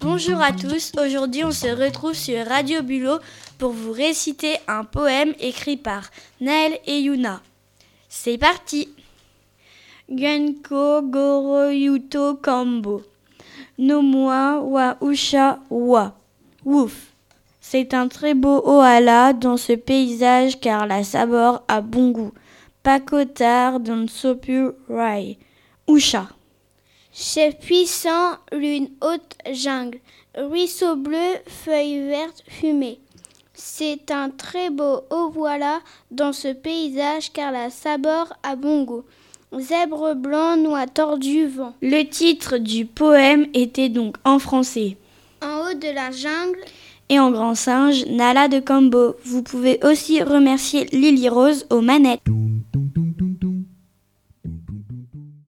Bonjour à tous, aujourd'hui on se retrouve sur Radio Bulot pour vous réciter un poème écrit par Naël et Yuna. C'est parti Genko Goroyuto Kambo Nomoa wa Usha wa Wouf C'est un très beau ohala dans ce paysage car la sabor a bon goût. Sopu Rai. Usha Chef puissant, lune haute jungle, ruisseau bleu, feuilles vertes fumées. C'est un très beau haut voilà dans ce paysage car la sabor a bon goût. Zèbre blanc, noix tordu, vent. Le titre du poème était donc en français. En haut de la jungle. Et en grand singe, Nala de Cambo. Vous pouvez aussi remercier Lily Rose aux manettes.